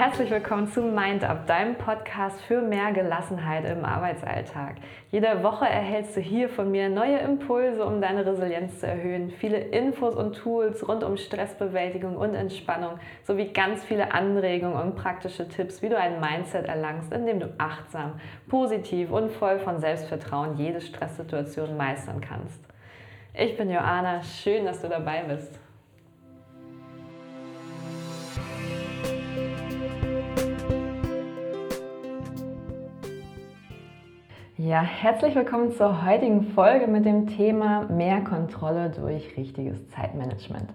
herzlich willkommen zu Mind Up, deinem Podcast für mehr Gelassenheit im Arbeitsalltag. Jede Woche erhältst du hier von mir neue Impulse, um deine Resilienz zu erhöhen, viele Infos und Tools rund um Stressbewältigung und Entspannung sowie ganz viele Anregungen und praktische Tipps, wie du ein Mindset erlangst, in dem du achtsam, positiv und voll von Selbstvertrauen jede Stresssituation meistern kannst. Ich bin Joanna, schön, dass du dabei bist. Ja, herzlich willkommen zur heutigen Folge mit dem Thema mehr Kontrolle durch richtiges Zeitmanagement.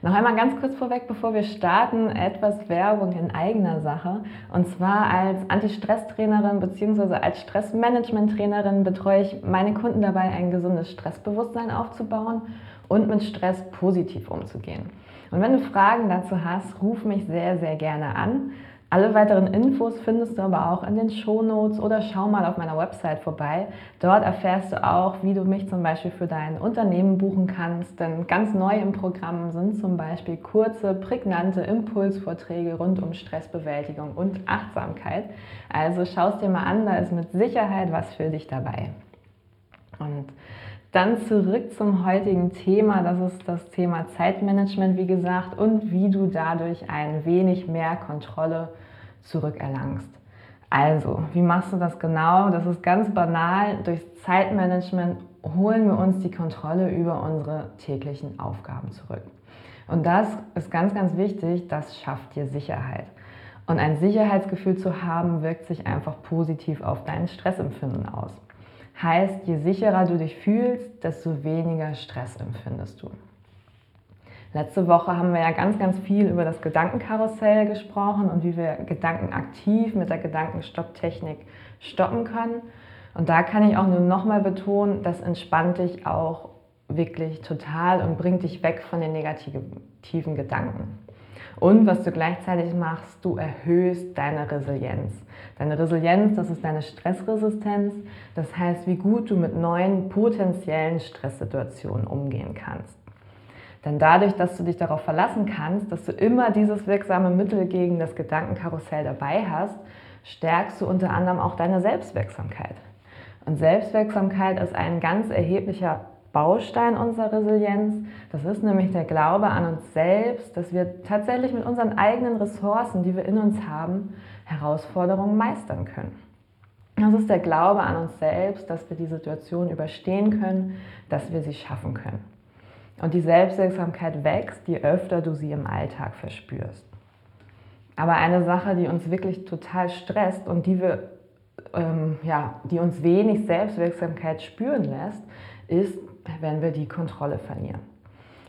Noch einmal ganz kurz vorweg, bevor wir starten, etwas Werbung in eigener Sache. Und zwar als Anti-Stress-Trainerin bzw. als Stressmanagement-Trainerin betreue ich meine Kunden dabei, ein gesundes Stressbewusstsein aufzubauen und mit Stress positiv umzugehen. Und wenn du Fragen dazu hast, ruf mich sehr, sehr gerne an. Alle weiteren Infos findest du aber auch in den Shownotes oder schau mal auf meiner Website vorbei. Dort erfährst du auch, wie du mich zum Beispiel für dein Unternehmen buchen kannst. Denn ganz neu im Programm sind zum Beispiel kurze, prägnante Impulsvorträge rund um Stressbewältigung und Achtsamkeit. Also schau es dir mal an, da ist mit Sicherheit was für dich dabei. Und dann zurück zum heutigen Thema. Das ist das Thema Zeitmanagement, wie gesagt, und wie du dadurch ein wenig mehr Kontrolle zurückerlangst. Also, wie machst du das genau? Das ist ganz banal. Durch Zeitmanagement holen wir uns die Kontrolle über unsere täglichen Aufgaben zurück. Und das ist ganz, ganz wichtig. Das schafft dir Sicherheit. Und ein Sicherheitsgefühl zu haben, wirkt sich einfach positiv auf dein Stressempfinden aus. Heißt, je sicherer du dich fühlst, desto weniger Stress empfindest du. Letzte Woche haben wir ja ganz, ganz viel über das Gedankenkarussell gesprochen und wie wir Gedanken aktiv mit der Gedankenstopptechnik stoppen können. Und da kann ich auch nur nochmal betonen, das entspannt dich auch wirklich total und bringt dich weg von den negativen Gedanken. Und was du gleichzeitig machst, du erhöhst deine Resilienz. Deine Resilienz, das ist deine Stressresistenz. Das heißt, wie gut du mit neuen potenziellen Stresssituationen umgehen kannst. Denn dadurch, dass du dich darauf verlassen kannst, dass du immer dieses wirksame Mittel gegen das Gedankenkarussell dabei hast, stärkst du unter anderem auch deine Selbstwirksamkeit. Und Selbstwirksamkeit ist ein ganz erheblicher Baustein unserer Resilienz. Das ist nämlich der Glaube an uns selbst, dass wir tatsächlich mit unseren eigenen Ressourcen, die wir in uns haben, Herausforderungen meistern können. Das ist der Glaube an uns selbst, dass wir die Situation überstehen können, dass wir sie schaffen können. Und die Selbstwirksamkeit wächst, je öfter du sie im Alltag verspürst. Aber eine Sache, die uns wirklich total stresst und die, wir, ähm, ja, die uns wenig Selbstwirksamkeit spüren lässt, ist, wenn wir die Kontrolle verlieren.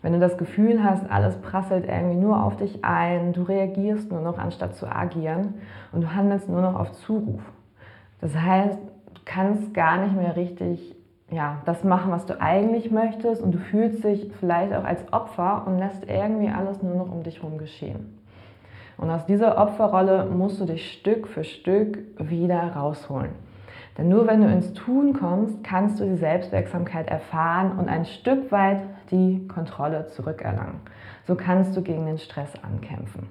Wenn du das Gefühl hast, alles prasselt irgendwie nur auf dich ein, du reagierst nur noch anstatt zu agieren und du handelst nur noch auf Zuruf. Das heißt, du kannst gar nicht mehr richtig ja, das machen, was du eigentlich möchtest und du fühlst dich vielleicht auch als Opfer und lässt irgendwie alles nur noch um dich herum geschehen. Und aus dieser Opferrolle musst du dich Stück für Stück wieder rausholen. Denn nur wenn du ins Tun kommst, kannst du die Selbstwirksamkeit erfahren und ein Stück weit die Kontrolle zurückerlangen. So kannst du gegen den Stress ankämpfen.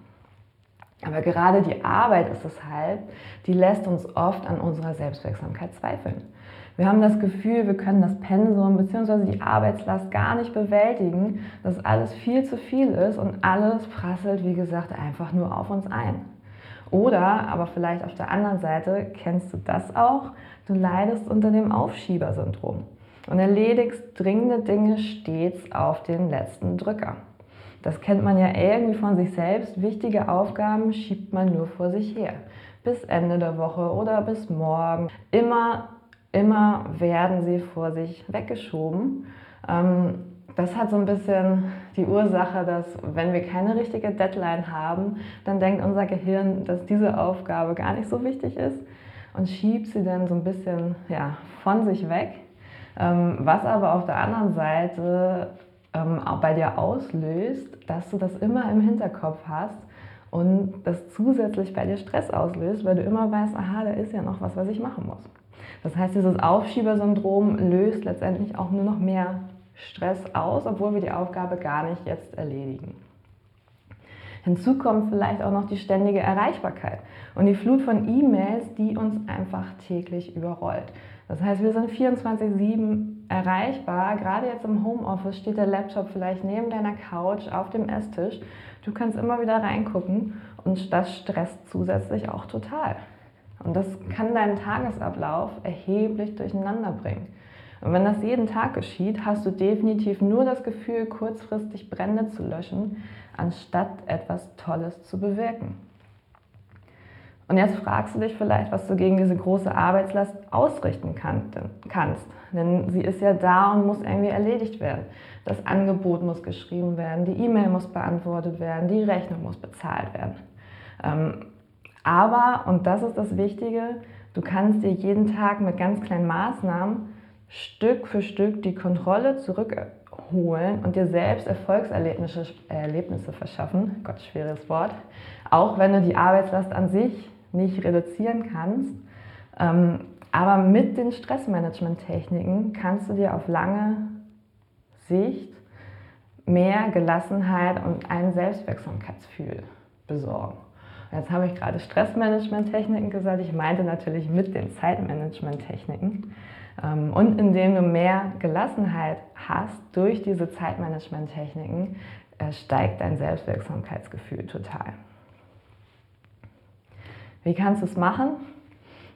Aber gerade die Arbeit ist es halt, die lässt uns oft an unserer Selbstwirksamkeit zweifeln. Wir haben das Gefühl, wir können das Pensum bzw. die Arbeitslast gar nicht bewältigen, dass alles viel zu viel ist und alles prasselt, wie gesagt, einfach nur auf uns ein. Oder, aber vielleicht auf der anderen Seite, kennst du das auch? Du leidest unter dem Aufschiebersyndrom und erledigst dringende Dinge stets auf den letzten Drücker. Das kennt man ja irgendwie von sich selbst. Wichtige Aufgaben schiebt man nur vor sich her. Bis Ende der Woche oder bis morgen. Immer, immer werden sie vor sich weggeschoben. Ähm, das hat so ein bisschen die Ursache, dass wenn wir keine richtige Deadline haben, dann denkt unser Gehirn, dass diese Aufgabe gar nicht so wichtig ist und schiebt sie dann so ein bisschen ja, von sich weg. Ähm, was aber auf der anderen Seite ähm, auch bei dir auslöst, dass du das immer im Hinterkopf hast und das zusätzlich bei dir Stress auslöst, weil du immer weißt, aha, da ist ja noch was, was ich machen muss. Das heißt, dieses Aufschiebersyndrom löst letztendlich auch nur noch mehr Stress aus, obwohl wir die Aufgabe gar nicht jetzt erledigen. Hinzu kommt vielleicht auch noch die ständige Erreichbarkeit und die Flut von E-Mails, die uns einfach täglich überrollt. Das heißt, wir sind 24-7 erreichbar. Gerade jetzt im Homeoffice steht der Laptop vielleicht neben deiner Couch auf dem Esstisch. Du kannst immer wieder reingucken und das stresst zusätzlich auch total. Und das kann deinen Tagesablauf erheblich durcheinander bringen. Und wenn das jeden Tag geschieht, hast du definitiv nur das Gefühl, kurzfristig Brände zu löschen, anstatt etwas Tolles zu bewirken. Und jetzt fragst du dich vielleicht, was du gegen diese große Arbeitslast ausrichten kannst. Denn sie ist ja da und muss irgendwie erledigt werden. Das Angebot muss geschrieben werden, die E-Mail muss beantwortet werden, die Rechnung muss bezahlt werden. Ähm, aber, und das ist das Wichtige, du kannst dir jeden Tag mit ganz kleinen Maßnahmen Stück für Stück die Kontrolle zurückholen und dir selbst Erfolgserlebnisse Erlebnisse verschaffen. Gott, schweres Wort. Auch wenn du die Arbeitslast an sich nicht reduzieren kannst. Ähm, aber mit den Stressmanagement-Techniken kannst du dir auf lange Sicht mehr Gelassenheit und ein Selbstwirksamkeitsgefühl besorgen. Jetzt habe ich gerade Stressmanagement-Techniken gesagt. Ich meinte natürlich mit den Zeitmanagement-Techniken. Ähm, und indem du mehr Gelassenheit hast durch diese Zeitmanagement-Techniken, äh, steigt dein Selbstwirksamkeitsgefühl total. Wie kannst du es machen?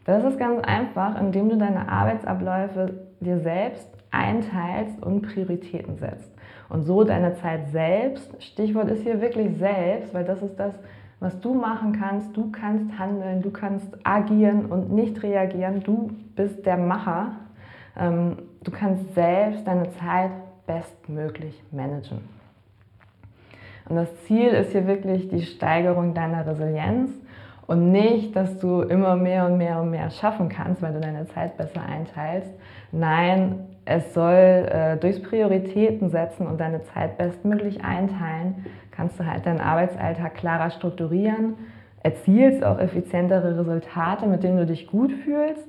Das ist ganz einfach, indem du deine Arbeitsabläufe dir selbst einteilst und Prioritäten setzt. Und so deine Zeit selbst, Stichwort ist hier wirklich selbst, weil das ist das, was du machen kannst. Du kannst handeln, du kannst agieren und nicht reagieren. Du bist der Macher. Ähm, du kannst selbst deine Zeit bestmöglich managen. Und das Ziel ist hier wirklich die Steigerung deiner Resilienz und nicht, dass du immer mehr und mehr und mehr schaffen kannst, weil du deine Zeit besser einteilst. Nein, es soll äh, durchs Prioritäten setzen und deine Zeit bestmöglich einteilen, kannst du halt deinen Arbeitsalltag klarer strukturieren, erzielst auch effizientere Resultate, mit denen du dich gut fühlst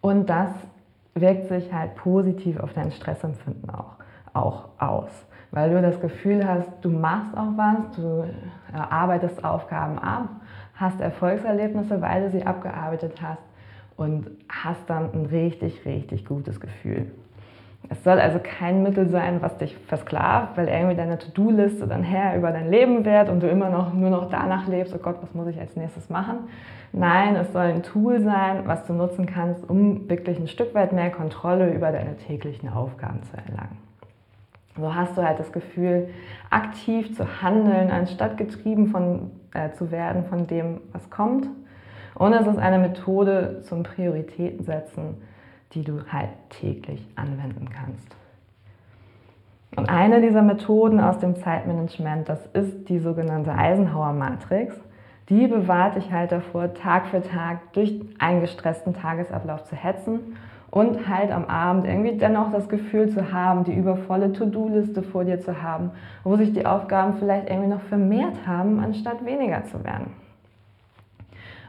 und das wirkt sich halt positiv auf dein Stressempfinden auch, auch aus. Weil du das Gefühl hast, du machst auch was, du arbeitest Aufgaben ab hast Erfolgserlebnisse, weil du sie abgearbeitet hast und hast dann ein richtig, richtig gutes Gefühl. Es soll also kein Mittel sein, was dich versklavt, weil irgendwie deine To-Do-Liste dann her über dein Leben wird und du immer noch nur noch danach lebst, oh Gott, was muss ich als nächstes machen? Nein, es soll ein Tool sein, was du nutzen kannst, um wirklich ein Stück weit mehr Kontrolle über deine täglichen Aufgaben zu erlangen. So hast du halt das Gefühl, aktiv zu handeln, anstatt getrieben von, äh, zu werden von dem, was kommt. Und es ist eine Methode zum Prioritätensetzen, die du halt täglich anwenden kannst. Und eine dieser Methoden aus dem Zeitmanagement, das ist die sogenannte Eisenhower-Matrix. Die bewahrt dich halt davor, Tag für Tag durch einen gestressten Tagesablauf zu hetzen und halt am Abend irgendwie dennoch das Gefühl zu haben, die übervolle To-Do-Liste vor dir zu haben, wo sich die Aufgaben vielleicht irgendwie noch vermehrt haben, anstatt weniger zu werden.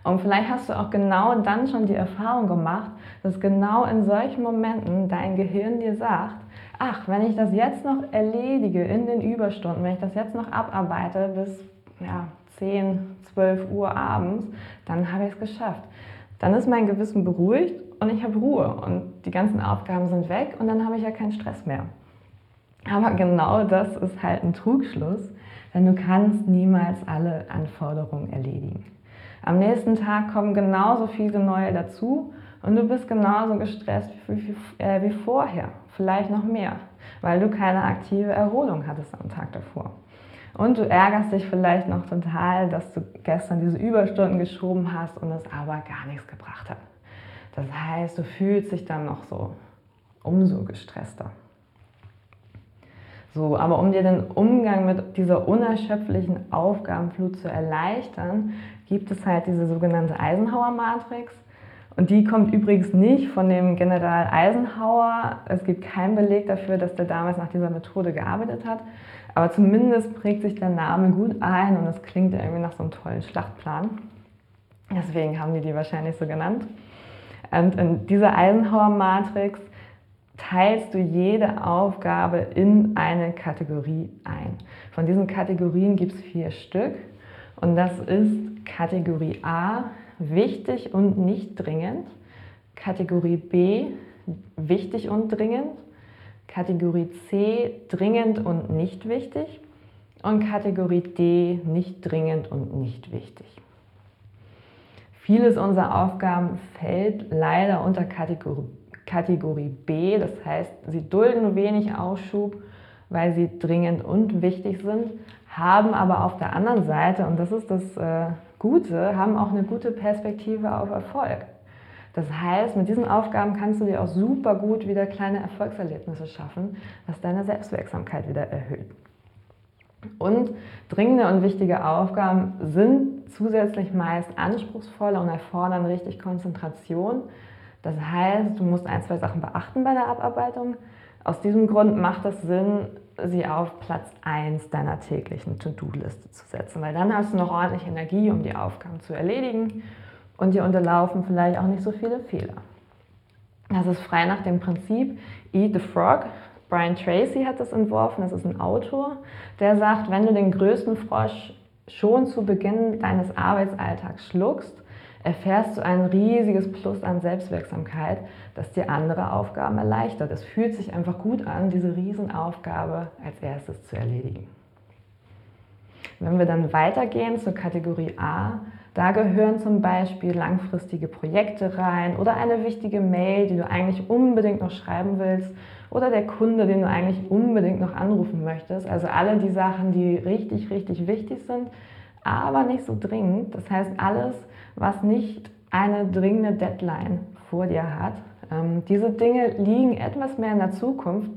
Und vielleicht hast du auch genau dann schon die Erfahrung gemacht, dass genau in solchen Momenten dein Gehirn dir sagt, ach, wenn ich das jetzt noch erledige in den Überstunden, wenn ich das jetzt noch abarbeite bis ja, 10, 12 Uhr abends, dann habe ich es geschafft. Dann ist mein Gewissen beruhigt und ich habe Ruhe und die ganzen Aufgaben sind weg und dann habe ich ja keinen Stress mehr. Aber genau das ist halt ein Trugschluss, denn du kannst niemals alle Anforderungen erledigen. Am nächsten Tag kommen genauso viele neue dazu und du bist genauso gestresst wie, wie, äh, wie vorher, vielleicht noch mehr, weil du keine aktive Erholung hattest am Tag davor. Und du ärgerst dich vielleicht noch total, dass du gestern diese Überstunden geschoben hast und es aber gar nichts gebracht hat. Das heißt, du fühlst dich dann noch so umso gestresster. So, aber um dir den Umgang mit dieser unerschöpflichen Aufgabenflut zu erleichtern, gibt es halt diese sogenannte Eisenhower-Matrix. Und die kommt übrigens nicht von dem General Eisenhower. Es gibt keinen Beleg dafür, dass der damals nach dieser Methode gearbeitet hat. Aber zumindest prägt sich der Name gut ein und es klingt irgendwie nach so einem tollen Schlachtplan. Deswegen haben die die wahrscheinlich so genannt. Und in dieser Eisenhower-Matrix teilst du jede Aufgabe in eine Kategorie ein. Von diesen Kategorien gibt es vier Stück. Und das ist Kategorie A, wichtig und nicht dringend. Kategorie B, wichtig und dringend. Kategorie C, dringend und nicht wichtig. Und Kategorie D, nicht dringend und nicht wichtig. Vieles unserer Aufgaben fällt leider unter Kategorie, Kategorie B, das heißt, sie dulden wenig Ausschub, weil sie dringend und wichtig sind, haben aber auf der anderen Seite, und das ist das äh, Gute, haben auch eine gute Perspektive auf Erfolg. Das heißt, mit diesen Aufgaben kannst du dir auch super gut wieder kleine Erfolgserlebnisse schaffen, was deine Selbstwirksamkeit wieder erhöht. Und dringende und wichtige Aufgaben sind zusätzlich meist anspruchsvoller und erfordern richtig Konzentration. Das heißt, du musst ein, zwei Sachen beachten bei der Abarbeitung. Aus diesem Grund macht es Sinn, sie auf Platz 1 deiner täglichen To-Do-Liste zu setzen, weil dann hast du noch ordentlich Energie, um die Aufgaben zu erledigen und dir unterlaufen vielleicht auch nicht so viele Fehler. Das ist frei nach dem Prinzip Eat the Frog. Brian Tracy hat das entworfen, das ist ein Autor, der sagt, wenn du den größten Frosch schon zu Beginn deines Arbeitsalltags schluckst, erfährst du ein riesiges Plus an Selbstwirksamkeit, das dir andere Aufgaben erleichtert. Es fühlt sich einfach gut an, diese Riesenaufgabe als erstes zu erledigen. Wenn wir dann weitergehen zur Kategorie A, da gehören zum Beispiel langfristige Projekte rein oder eine wichtige Mail, die du eigentlich unbedingt noch schreiben willst oder der Kunde, den du eigentlich unbedingt noch anrufen möchtest. Also alle die Sachen, die richtig, richtig wichtig sind, aber nicht so dringend. Das heißt, alles, was nicht eine dringende Deadline vor dir hat. Ähm, diese Dinge liegen etwas mehr in der Zukunft,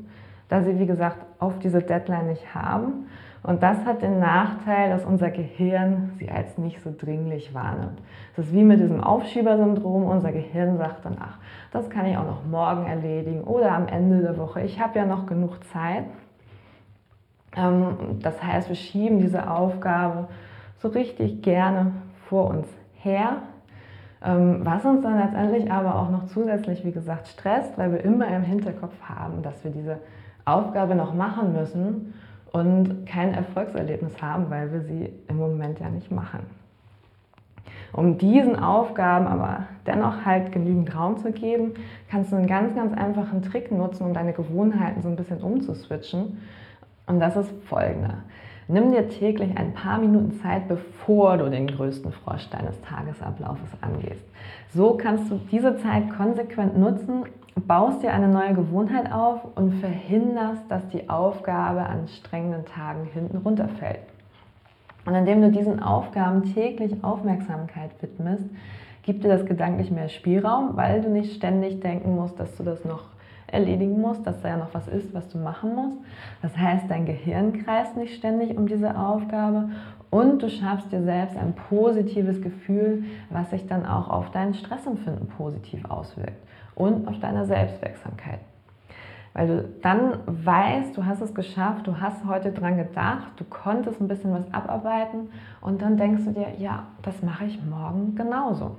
da sie, wie gesagt, auf diese Deadline nicht haben. Und das hat den Nachteil, dass unser Gehirn sie als nicht so dringlich wahrnimmt. Es ist wie mit diesem Aufschiebersyndrom. Unser Gehirn sagt dann, ach, das kann ich auch noch morgen erledigen oder am Ende der Woche. Ich habe ja noch genug Zeit. Ähm, das heißt, wir schieben diese Aufgabe so richtig gerne vor uns her, ähm, was uns dann letztendlich aber auch noch zusätzlich, wie gesagt, stresst, weil wir immer im Hinterkopf haben, dass wir diese Aufgabe noch machen müssen und kein Erfolgserlebnis haben, weil wir sie im Moment ja nicht machen. Um diesen Aufgaben aber dennoch halt genügend Raum zu geben, kannst du einen ganz, ganz einfachen Trick nutzen, um deine Gewohnheiten so ein bisschen umzuswitchen. Und das ist folgender. Nimm dir täglich ein paar Minuten Zeit, bevor du den größten Frosch deines Tagesablaufes angehst. So kannst du diese Zeit konsequent nutzen, baust dir eine neue Gewohnheit auf und verhinderst, dass die Aufgabe an strengenden Tagen hinten runterfällt. Und indem du diesen Aufgaben täglich Aufmerksamkeit widmest, gibt dir das gedanklich mehr Spielraum, weil du nicht ständig denken musst, dass du das noch erledigen musst, dass da ja noch was ist, was du machen musst. Das heißt, dein Gehirn kreist nicht ständig um diese Aufgabe und du schaffst dir selbst ein positives Gefühl, was sich dann auch auf dein Stressempfinden positiv auswirkt und auf deine Selbstwirksamkeit. Weil du dann weißt, du hast es geschafft, du hast heute dran gedacht, du konntest ein bisschen was abarbeiten und dann denkst du dir, ja, das mache ich morgen genauso.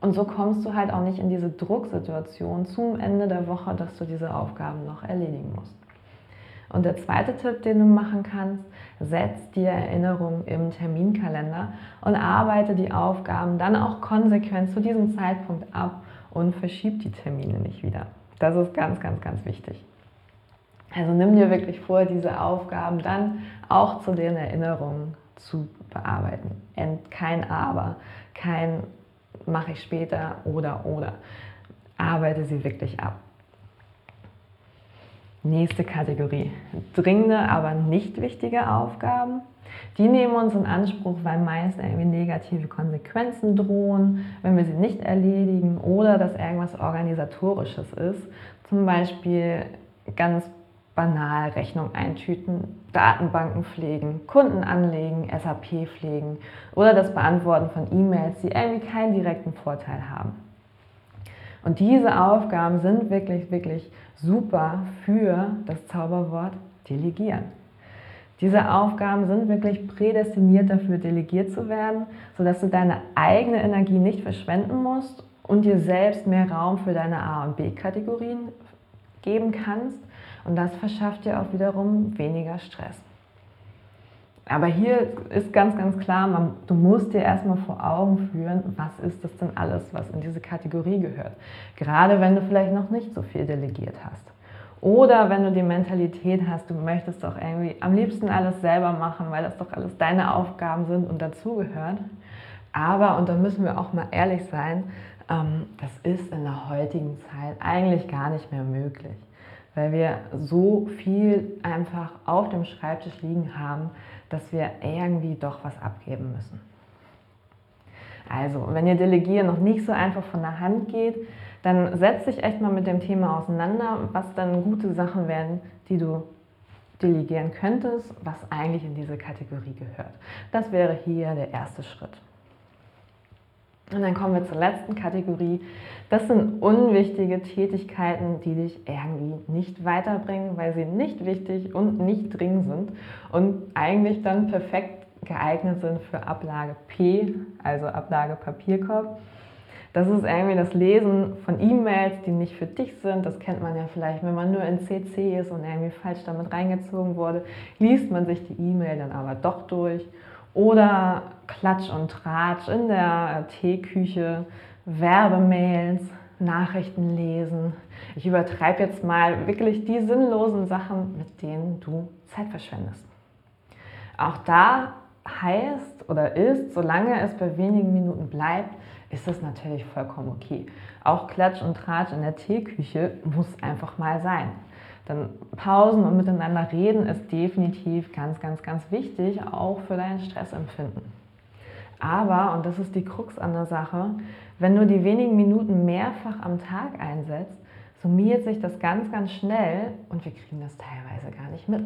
Und so kommst du halt auch nicht in diese Drucksituation zum Ende der Woche, dass du diese Aufgaben noch erledigen musst. Und der zweite Tipp, den du machen kannst, setz dir Erinnerungen im Terminkalender und arbeite die Aufgaben dann auch konsequent zu diesem Zeitpunkt ab und verschieb die Termine nicht wieder. Das ist ganz, ganz, ganz wichtig. Also nimm dir wirklich vor, diese Aufgaben dann auch zu den Erinnerungen zu bearbeiten. Kein Aber, kein mache ich später oder oder. Arbeite sie wirklich ab. Nächste Kategorie. Dringende, aber nicht wichtige Aufgaben. Die nehmen uns in Anspruch, weil meist irgendwie negative Konsequenzen drohen, wenn wir sie nicht erledigen oder dass irgendwas Organisatorisches ist. Zum Beispiel ganz banal Rechnung eintüten, Datenbanken pflegen, Kunden anlegen, SAP pflegen oder das Beantworten von E-Mails, die irgendwie keinen direkten Vorteil haben. Und diese Aufgaben sind wirklich, wirklich super für das Zauberwort delegieren. Diese Aufgaben sind wirklich prädestiniert dafür, delegiert zu werden, sodass du deine eigene Energie nicht verschwenden musst und dir selbst mehr Raum für deine A- und B-Kategorien geben kannst und das verschafft dir auch wiederum weniger Stress. Aber hier ist ganz, ganz klar, man, du musst dir erstmal vor Augen führen, was ist das denn alles, was in diese Kategorie gehört. Gerade wenn du vielleicht noch nicht so viel delegiert hast. Oder wenn du die Mentalität hast, du möchtest doch irgendwie am liebsten alles selber machen, weil das doch alles deine Aufgaben sind und dazugehört. Aber, und da müssen wir auch mal ehrlich sein, ähm, das ist in der heutigen Zeit eigentlich gar nicht mehr möglich, weil wir so viel einfach auf dem Schreibtisch liegen haben, dass wir irgendwie doch was abgeben müssen. Also, wenn ihr Delegieren noch nicht so einfach von der Hand geht, dann setz dich echt mal mit dem Thema auseinander, was dann gute Sachen wären, die du delegieren könntest, was eigentlich in diese Kategorie gehört. Das wäre hier der erste Schritt. Und dann kommen wir zur letzten Kategorie. Das sind unwichtige Tätigkeiten, die dich irgendwie nicht weiterbringen, weil sie nicht wichtig und nicht dringend sind und eigentlich dann perfekt geeignet sind für Ablage P, also Ablage Papierkorb. Das ist irgendwie das Lesen von E-Mails, die nicht für dich sind. Das kennt man ja vielleicht, wenn man nur in CC ist und irgendwie falsch damit reingezogen wurde, liest man sich die E-Mail dann aber doch durch. Oder Klatsch und Tratsch in der Teeküche, Werbemails, Nachrichten lesen. Ich übertreibe jetzt mal wirklich die sinnlosen Sachen, mit denen du Zeit verschwendest. Auch da heißt oder ist, solange es bei wenigen Minuten bleibt, ist das natürlich vollkommen okay. Auch Klatsch und Tratsch in der Teeküche muss einfach mal sein. Denn Pausen und miteinander reden ist definitiv ganz, ganz, ganz wichtig, auch für dein Stressempfinden. Aber, und das ist die Krux an der Sache, wenn du die wenigen Minuten mehrfach am Tag einsetzt, summiert sich das ganz, ganz schnell und wir kriegen das teilweise gar nicht mit.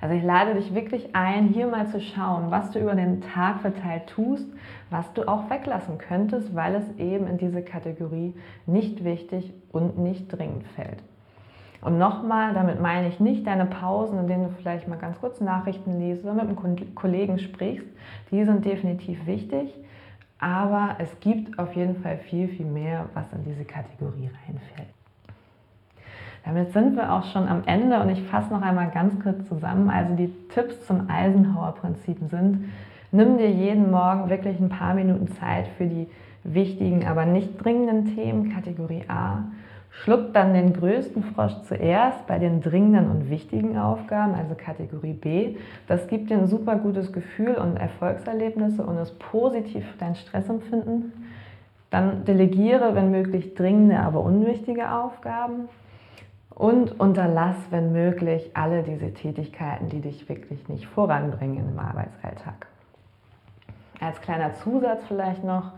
Also ich lade dich wirklich ein, hier mal zu schauen, was du über den Tag verteilt tust, was du auch weglassen könntest, weil es eben in diese Kategorie nicht wichtig und nicht dringend fällt. Und nochmal, damit meine ich nicht deine Pausen, in denen du vielleicht mal ganz kurz Nachrichten liest oder mit einem Kollegen sprichst. Die sind definitiv wichtig. Aber es gibt auf jeden Fall viel, viel mehr, was in diese Kategorie reinfällt. Damit sind wir auch schon am Ende und ich fasse noch einmal ganz kurz zusammen. Also die Tipps zum Eisenhower-Prinzip sind, nimm dir jeden Morgen wirklich ein paar Minuten Zeit für die wichtigen, aber nicht dringenden Themen, Kategorie A. Schluck dann den größten Frosch zuerst bei den dringenden und wichtigen Aufgaben, also Kategorie B. Das gibt dir ein super gutes Gefühl und Erfolgserlebnisse und ist positiv für dein Stressempfinden. Dann delegiere, wenn möglich, dringende, aber unwichtige Aufgaben. Und unterlass, wenn möglich, alle diese Tätigkeiten, die dich wirklich nicht voranbringen im Arbeitsalltag. Als kleiner Zusatz vielleicht noch,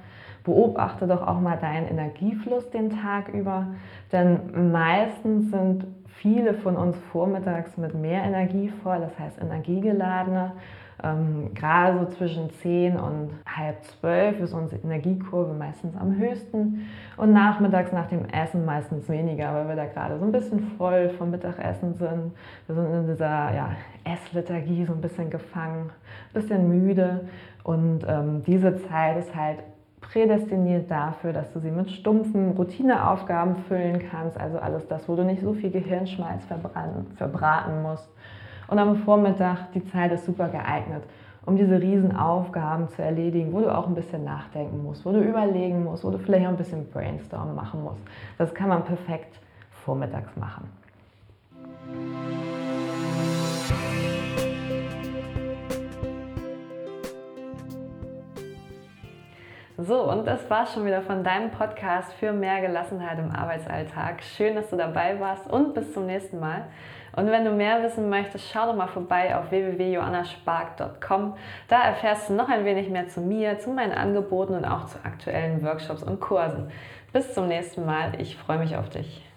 beobachte doch auch mal deinen Energiefluss den Tag über, denn meistens sind viele von uns vormittags mit mehr Energie voll, das heißt energiegeladener ähm, gerade so zwischen 10 und halb 12 ist unsere Energiekurve meistens am höchsten und nachmittags nach dem Essen meistens weniger, weil wir da gerade so ein bisschen voll vom Mittagessen sind. Wir sind in dieser ja, Esslethargie so ein bisschen gefangen, ein bisschen müde und ähm, diese Zeit ist halt prädestiniert dafür, dass du sie mit stumpfen Routineaufgaben füllen kannst, also alles das, wo du nicht so viel Gehirnschmalz verbraten musst und am Vormittag, die Zeit ist super geeignet, um diese Riesenaufgaben zu erledigen, wo du auch ein bisschen nachdenken musst, wo du überlegen musst, wo du vielleicht auch ein bisschen Brainstorm machen musst. Das kann man perfekt vormittags machen. So, und das war schon wieder von deinem Podcast für mehr Gelassenheit im Arbeitsalltag. Schön, dass du dabei warst und bis zum nächsten Mal. Und wenn du mehr wissen möchtest, schau doch mal vorbei auf www.johannaspark.com. Da erfährst du noch ein wenig mehr zu mir, zu meinen Angeboten und auch zu aktuellen Workshops und Kursen. Bis zum nächsten Mal. Ich freue mich auf dich.